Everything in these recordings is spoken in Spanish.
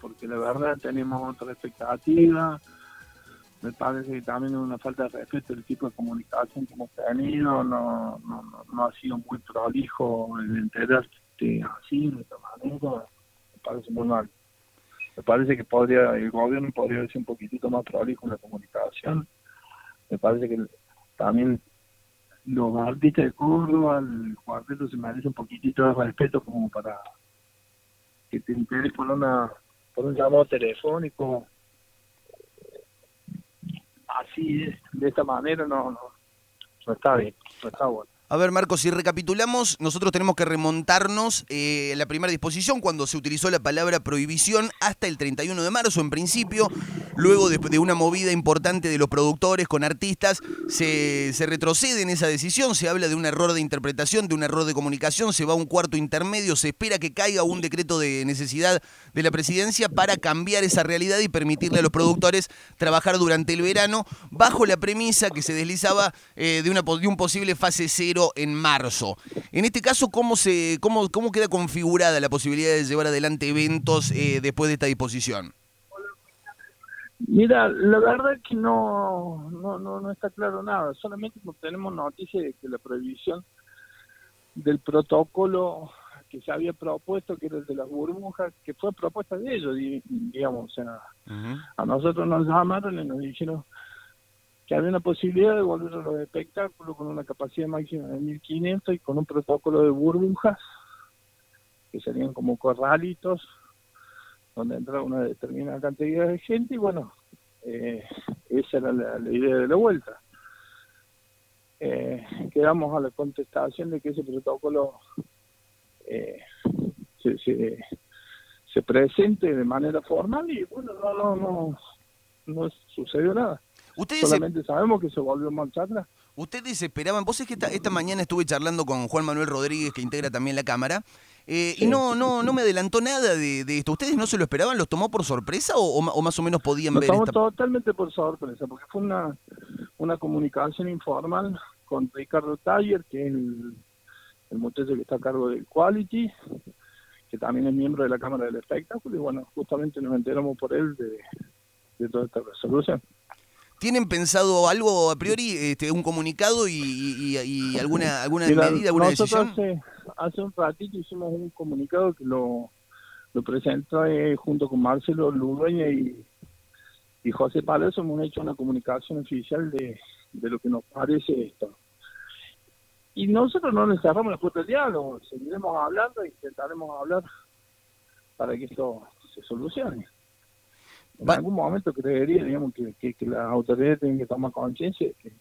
porque la verdad tenemos otra expectativa. Me parece que también es una falta de respeto el tipo de comunicación que hemos tenido. No, no, no, ha sido muy prolijo el enterarte así, de esta manera. Me parece muy mal. Me parece que podría el gobierno podría ser un poquitito más prolijo en la comunicación. Me parece que también los artistas de Córdoba, el cuarteto se merece un poquitito de respeto como para que te interese por una por un llamado telefónico. Así de esta manera no no, no está bien no está bueno a ver, Marcos, si recapitulamos, nosotros tenemos que remontarnos eh, la primera disposición cuando se utilizó la palabra prohibición hasta el 31 de marzo, en principio. Luego de, una movida importante de los productores con artistas, se, retrocede en esa decisión, se habla de un error de interpretación, de un error de comunicación, se va a un cuarto intermedio, se espera que caiga un decreto de necesidad de la presidencia para cambiar esa realidad y permitirle a los productores trabajar durante el verano bajo la premisa que se deslizaba eh, de, de un posible fase cero en marzo. En este caso, ¿cómo, se, cómo, cómo queda configurada la posibilidad de llevar adelante eventos eh, después de esta disposición? Mira, la verdad es que no, no, no, está claro nada. Solamente tenemos noticias de que la prohibición del protocolo que se había propuesto, que era el de las burbujas, que fue propuesta de ellos, digamos. O sea, a nosotros nos llamaron y nos dijeron que había una posibilidad de volver a los espectáculos con una capacidad máxima de 1500 y con un protocolo de burbujas, que serían como corralitos, donde entraba una determinada cantidad de gente, y bueno, eh, esa era la, idea de la vuelta. Eh, quedamos a la contestación de que ese protocolo eh, se, se, se presente de manera formal y bueno, no, no, no, no sucedió nada. Ustedes Solamente sabemos que se volvió a Ustedes esperaban, vos es que esta, mañana estuve charlando con Juan Manuel Rodríguez, que integra también la Cámara, eh, y no, no, no me adelantó nada de, esto. ¿Ustedes no se lo esperaban? ¿Los tomó por sorpresa o, más o menos podían ver? Tomó totalmente por sorpresa, porque fue una, una comunicación informal con Ricardo Taller, que es el, el muchacho que está a cargo del Quality, que también es miembro de la Cámara del Espectáculo, y bueno, justamente nos enteramos por él de, de toda esta resolución. ¿Tienen pensado algo a priori, este, un comunicado y, alguna alguna medida, alguna decisión? Hace, hace un ratito hicimos un comunicado que lo, lo presentó eh, junto con Marcelo Ludueña y, y José Palacio. Hemos hecho una comunicación oficial de, de lo que nos parece esto. Y nosotros no nos cerramos la puerta del diálogo, seguiremos hablando e intentaremos hablar para que esto se solucione en algún momento creería, digamos, que, que, las autoridades tienen que tomar conciencia de que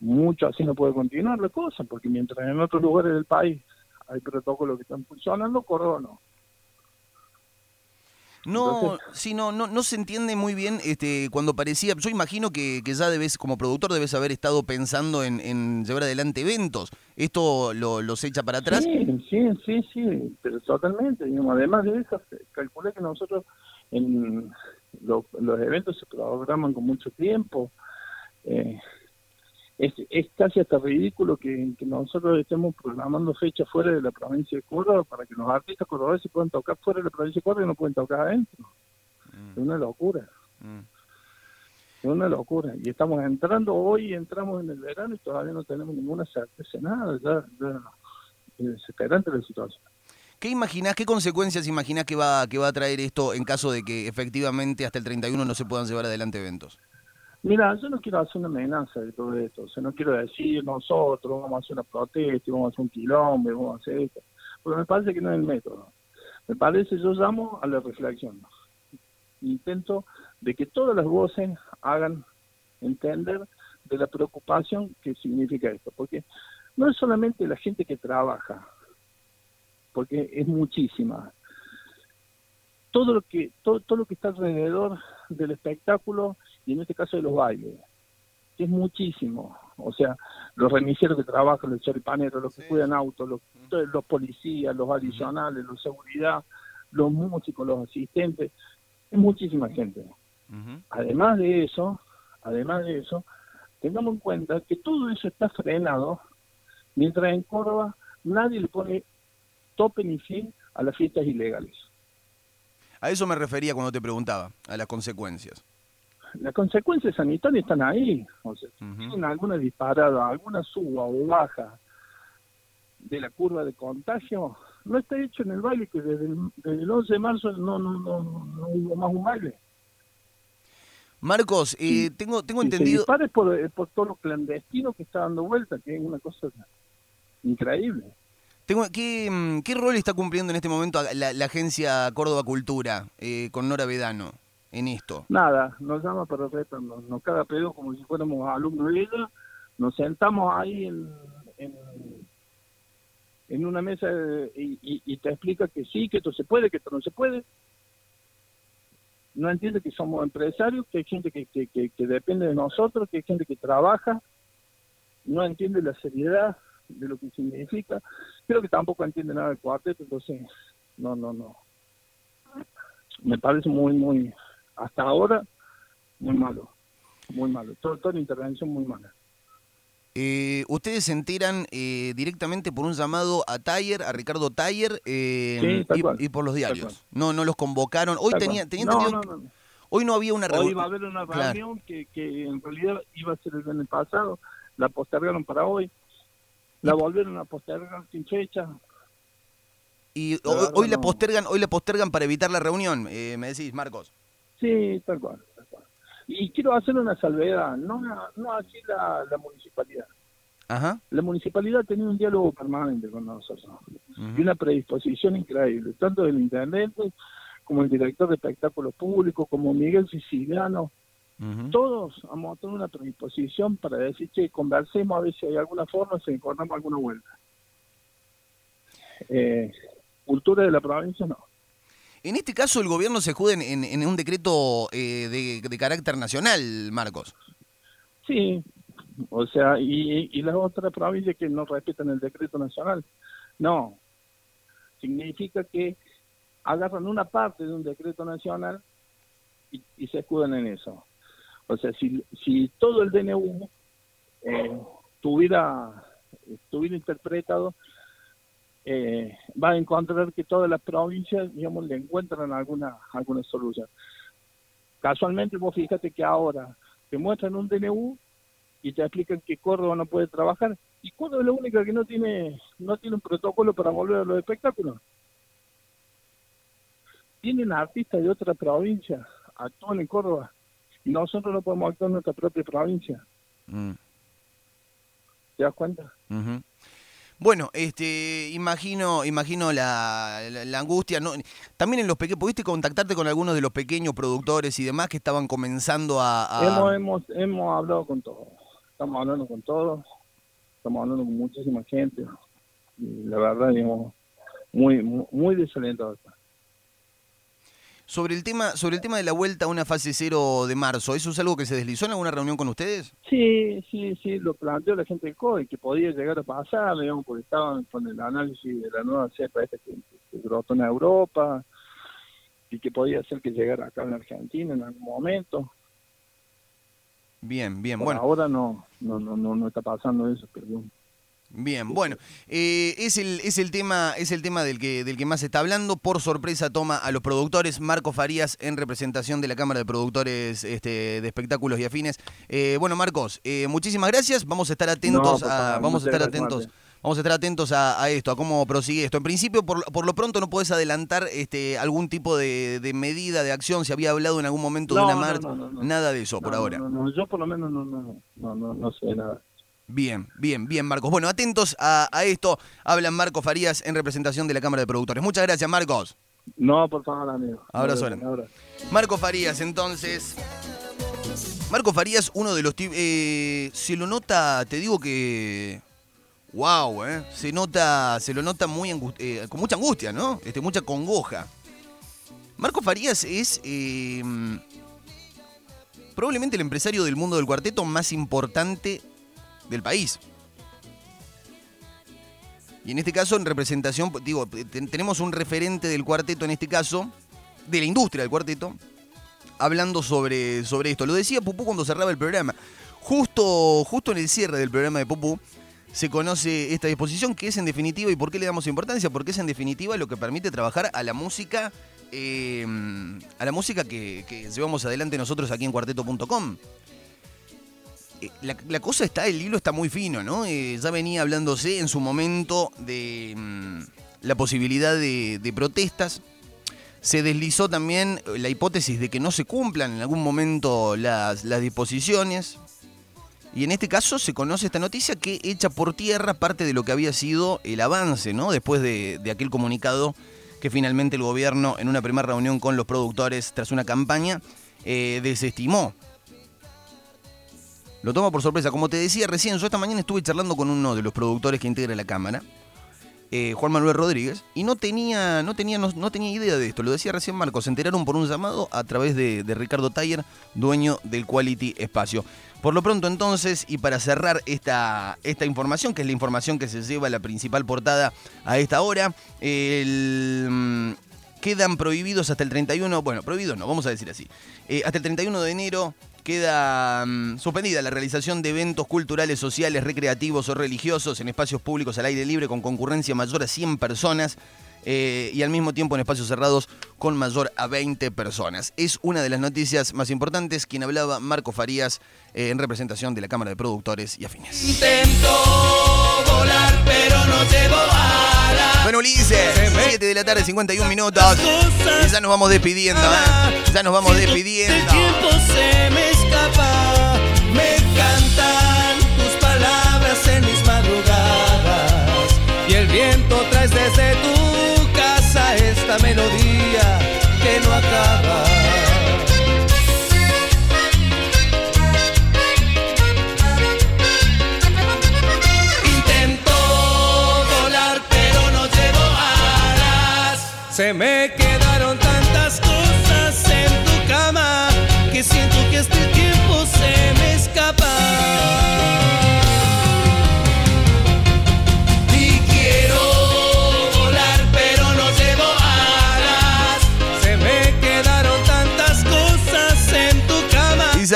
mucho así no puede continuar la cosa, porque mientras en otros lugares del país hay protocolos que están funcionando, Córdoba no. No, sí, no, no, se entiende muy bien este, cuando parecía, yo imagino que, que ya debes, como productor, debes haber estado pensando en, llevar adelante eventos. ¿Esto lo, los echa para atrás? Sí, sí, sí, sí, pero totalmente. Además de eso, calculé que nosotros en los eventos se programan con mucho tiempo. Eh, es, es casi hasta ridículo que, nosotros estemos programando fechas fuera de la provincia de Córdoba para que los artistas cordobeses puedan tocar fuera de la provincia de Córdoba y no pueden tocar adentro. Mm. Es una locura. Mm. Es una locura. Y estamos entrando hoy, entramos en el verano y todavía no tenemos ninguna certeza, nada. Ya, ya es desesperante la situación. ¿Qué imaginás, qué consecuencias imaginás que va, que va a traer esto en caso de que efectivamente hasta el 31 no se puedan llevar adelante eventos? Mira, yo no quiero hacer una amenaza de todo esto, o sea, no quiero decir nosotros vamos a hacer una protesta, vamos a hacer un quilombo, vamos a hacer esto, porque me parece que no es el método. Me parece, yo llamo a la reflexión. Intento de que todas las voces hagan entender de la preocupación que significa esto, porque no es solamente la gente que trabaja, porque es muchísima. Todo lo que todo, todo lo que está alrededor del espectáculo y en este caso de los bailes, es muchísimo. O sea, los remiseros que trabajan, los choripaneros, los que cuidan autos, los, los policías, los adicionales, los seguridad, los músicos, los asistentes, es muchísima gente. Además de eso, además de eso, tengamos en cuenta que todo eso está frenado mientras en Córdoba nadie le pone tope ni fin a las fiestas ilegales. A eso me refería cuando te preguntaba, a las consecuencias. Las consecuencias sanitarias están ahí. O sea, tienen alguna disparada, alguna suba o baja de la curva de contagio, no está hecho en el baile, que desde el, 11 de marzo no, no, no, no hubo más un baile. Marcos, eh, tengo, tengo entendido... Se por, eh, por todo lo clandestino que está dando vuelta, que es una cosa increíble. Tengo, ¿qué, mm, ¿Qué rol está cumpliendo en este momento la, agencia Córdoba Cultura eh, con Nora Vedano en esto? Nada, nos llama para retarnos, nos caga pedo como si fuéramos alumnos de ella, nos sentamos ahí en, en, una mesa y, y, te explica que sí, que esto se puede, que esto no se puede. No entiende que somos empresarios, que hay gente que, que, que depende de nosotros, que hay gente que trabaja, no entiende la seriedad de lo que significa. Creo que tampoco entiende nada del cuarteto, entonces, no, no, no. Me parece muy, muy, hasta ahora, muy malo, muy malo. toda la intervención muy mala. Eh, ustedes se enteran eh, directamente por un llamado a Taller, a Ricardo Taller, eh, y, por los diarios. No, no los convocaron. Hoy tenía, tenía Hoy no había una reunión. Hoy iba a haber una reunión que, que en realidad iba a ser el año pasado, la postergaron para hoy. La volvieron a postergar sin fecha. Y hoy, la postergan, hoy la postergan para evitar la reunión, eh, me decís, Marcos. Sí, tal cual, Y quiero hacer una salvedad, no, no así la, municipalidad. Ajá. La municipalidad ha tenido un diálogo permanente con nosotros y una predisposición increíble, tanto del intendente como el director de espectáculos públicos, como Miguel Siciliano, todos vamos a tener una predisposición para decir que conversemos a ver si hay alguna forma, si encontramos alguna vuelta. Eh, cultura de la provincia no. En este caso el gobierno se acude en, un decreto eh, de, carácter nacional, Marcos. Sí, o sea, y, y las otras provincias que no respetan el decreto nacional. No, significa que agarran una parte de un decreto nacional y se escudan en eso. O sea, si, si todo el DNU eh, tuviera, estuviera interpretado, eh, va a encontrar que todas las provincias, digamos, le encuentran alguna, alguna solución. Casualmente, vos fíjate que ahora te muestran un DNU y te explican que Córdoba no puede trabajar, y Córdoba es la única que no tiene, no tiene un protocolo para volver a los espectáculos. Tienen artistas de otra provincia, actúan en Córdoba, nosotros no podemos actuar en nuestra propia provincia. Mm. ¿Te das cuenta? Bueno, este, imagino, imagino la, la, angustia. No, también en los pequeños, ¿pudiste contactarte con algunos de los pequeños productores y demás que estaban comenzando a, Hemos, hemos, hemos hablado con todos. Estamos hablando con todos. Estamos hablando con muchísima gente. Y la verdad, digamos, muy, muy, muy desalentado. Sobre el tema, sobre el tema de la vuelta a una fase cero de marzo, ¿eso es algo que se deslizó en alguna reunión con ustedes? Sí, sí, sí, lo planteó la gente del COE, que podía llegar a pasar, digamos, porque estaban con el análisis de la nueva cepa esta que, que brotó en Europa, y que podía ser que llegara acá en Argentina en algún momento. Bien, bien, bueno. Ahora no, no, no, no, no está pasando eso, perdón. Bien, bueno, eh, es, el, es el tema, es el tema del que, del que más se está hablando. Por sorpresa toma a los productores Marco Farías en representación de la Cámara de Productores este, de Espectáculos y Afines. Eh, bueno, Marcos, eh, muchísimas gracias. Vamos a estar atentos a, vamos a estar atentos. Vamos a estar atentos a, esto, a cómo prosigue esto. En principio, por, por lo pronto, no podés adelantar este, algún tipo de, medida, de acción. Se había hablado en algún momento de una marcha. nada de eso por ahora. No, yo por lo menos no, no, no, no sé nada. Bien, bien, bien, Marcos. Bueno, atentos a, esto. Hablan Marcos Farías en representación de la Cámara de Productores. Muchas gracias, Marcos. No, por favor, amigo. Abrazo. Marcos Farías, entonces. Marcos Farías, uno de los... Eh, se lo nota, te digo que... Wow, eh. Se nota, se lo nota muy eh, con mucha angustia, ¿no? Este, mucha congoja. Marcos Farías es eh, probablemente el empresario del mundo del cuarteto más importante del país. Y en este caso, en representación, digo, tenemos un referente del cuarteto, en este caso, de la industria del cuarteto, hablando sobre, sobre esto. Lo decía Pupú cuando cerraba el programa. Justo, justo en el cierre del programa de Pupú se conoce esta disposición que es en definitiva, ¿y por qué le damos importancia? Porque es en definitiva lo que permite trabajar a la música eh, a la música que, que llevamos adelante nosotros aquí en cuarteto.com. Eh, la, cosa está, el hilo está muy fino, ¿no? Eh, ya venía hablándose en su momento de mm, la posibilidad de, protestas. Se deslizó también la hipótesis de que no se cumplan en algún momento las, disposiciones. Y en este caso se conoce esta noticia que echa por tierra parte de lo que había sido el avance, ¿no? Después de, aquel comunicado que finalmente el gobierno, en una primera reunión con los productores tras una campaña, eh, desestimó. Lo tomo por sorpresa. Como te decía recién, yo esta mañana estuve charlando con uno de los productores que integra la Cámara, eh, Juan Manuel Rodríguez, y no tenía, no, tenía, no, tenía idea de esto. Lo decía recién Marcos, se enteraron por un llamado a través de, Ricardo Taller, dueño del Quality Espacio. Por lo pronto entonces, y para cerrar esta, esta información, que es la información que se lleva a la principal portada a esta hora, mm, quedan prohibidos hasta el 31, bueno, prohibidos no, vamos a decir así, Eh, hasta el 31 de enero queda mm, suspendida la realización de eventos culturales, sociales, recreativos o religiosos en espacios públicos al aire libre con concurrencia mayor a 100 personas. eh, y al mismo tiempo en espacios cerrados con mayor a 20 personas. Es una de las noticias más importantes. Quien hablaba, Marco Farías, eh, en representación de la Cámara de Productores y Afines. Intento volar, pero no llevo alas. Bueno, Ulises, 7 de la tarde, 51 minutos. Y ya nos vamos despidiendo, ¿eh? Ya nos vamos El despidiendo. tiempo se me melodía que no acaba. Intento volar, pero no llevo alas. Se me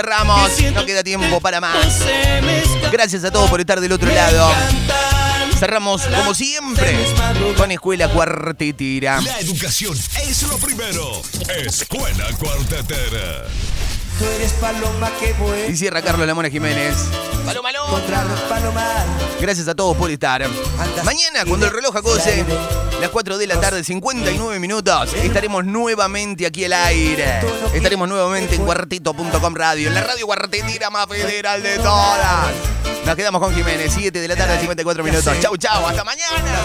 cerramos. No queda tiempo para más. Gracias a todos por estar del otro lado. Cerramos, como siempre, con Escuela Cuartetira. La educación es lo primero. Escuela Cuartetera. Tú eres paloma que vuela Y cierra Carlos Lamona Jiménez. Paloma Loma. Gracias a todos por estar. Mañana, cuando el reloj acose, las 4 de la tarde, 59 minutos, estaremos nuevamente aquí al aire. Estaremos nuevamente en cuartito.com radio, en la radio cuartetira más federal de todas. Nos quedamos con Jiménez, 7 de la tarde, 54 minutos. Chau, chau, hasta mañana.